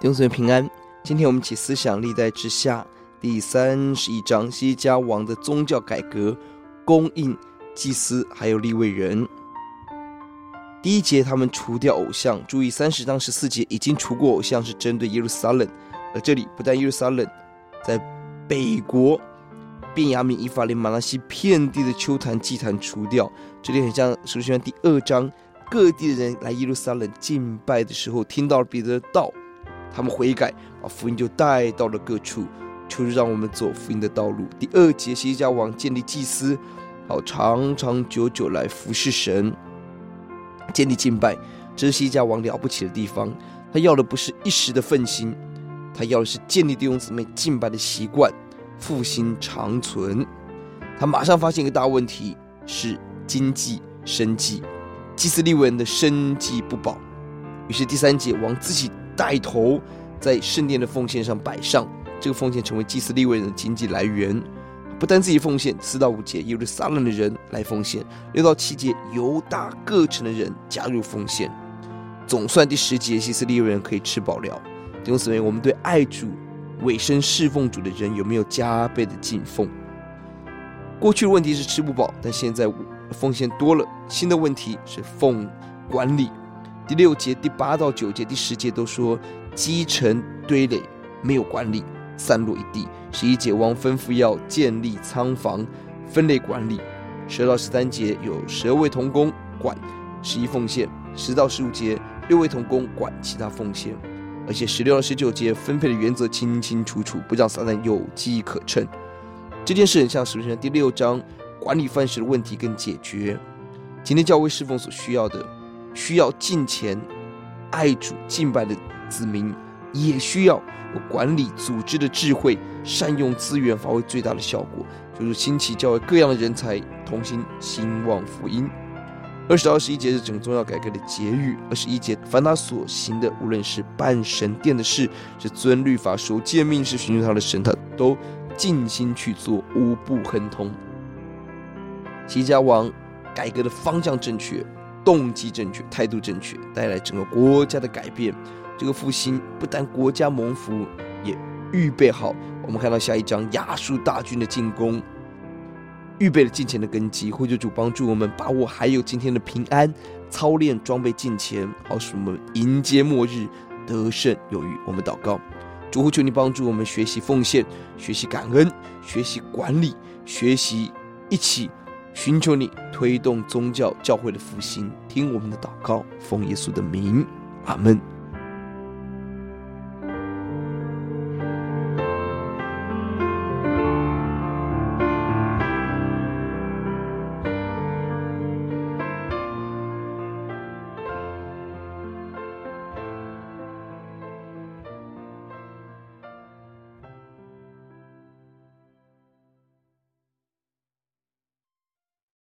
弟兄姊妹平安。今天我们起思想历代之下第三十一章西家王的宗教改革，供应祭司还有立位人。第一节，他们除掉偶像。注意，三十章十四节已经除过偶像，是针对耶路撒冷。而这里不但耶路撒冷，在北国便雅悯、以法莲、玛拿西遍地的丘坛、祭坛除掉。这里很像《使徒行传》第二章，各地的人来耶路撒冷敬拜的时候，听到了彼得的道，他们悔改，把福音就带到了各处。求主让我们走福音的道路。第二节，希西家王建立祭司，好长长久久来服侍神。建立敬拜，这是西家王了不起的地方。他要的不是一时的奋心，他要的是建立弟兄姊妹敬拜的习惯，复兴长存。他马上发现一个大问题，是经济生计，祭司利未人的生计不保。于是第三节，王自己带头在圣殿的奉献上摆上，这个奉献成为祭司利未人的经济来源。不单自己奉献，四到五节耶路撒冷的人来奉献；六到七节犹大各城的人加入奉献。总算第十节，希斯利人可以吃饱了。弟兄姊妹，我们对爱主、委身侍奉主的人有没有加倍的敬奉？过去的问题是吃不饱，但现在奉献多了。新的问题是奉管理。第六节、第八到九节、第十节都说积成堆垒，没有管理。散落一地。十一节，王吩咐要建立仓房，分类管理。十二到十三节有十二位同工管十一奉献。十到十五节六位同工管其他奉献。而且十六到十九节分配的原则清清楚楚，不让撒旦有机可乘。这件事很像使徒行第六章管理饭食的问题跟解决。今天教会侍奉所需要的，需要敬虔、爱主、敬拜的子民。也需要有管理组织的智慧，善用资源，发挥最大的效果，就是兴起教会各样的人才，同心兴旺福音。二十到二十一节是整个宗教改革的结语。二十一节，凡他所行的，无论是办神殿的事，是遵律法、守诫命，是寻求他的神，他都尽心去做，无不亨通。希西家王改革的方向正确，动机正确，态度正确，带来整个国家的改变。这个复兴不但国家蒙福，也预备好。我们看到下一章亚述大军的进攻，预备了敬虔的根基。求主帮助我们把握还有今天的平安，操练装备敬虔，好使我们迎接末日得胜有余。我们祷告，主呼，求你帮助我们学习奉献，学习感恩，学习管理，学习一起寻求你推动宗教教会的复兴。听我们的祷告，奉耶稣的名，阿门。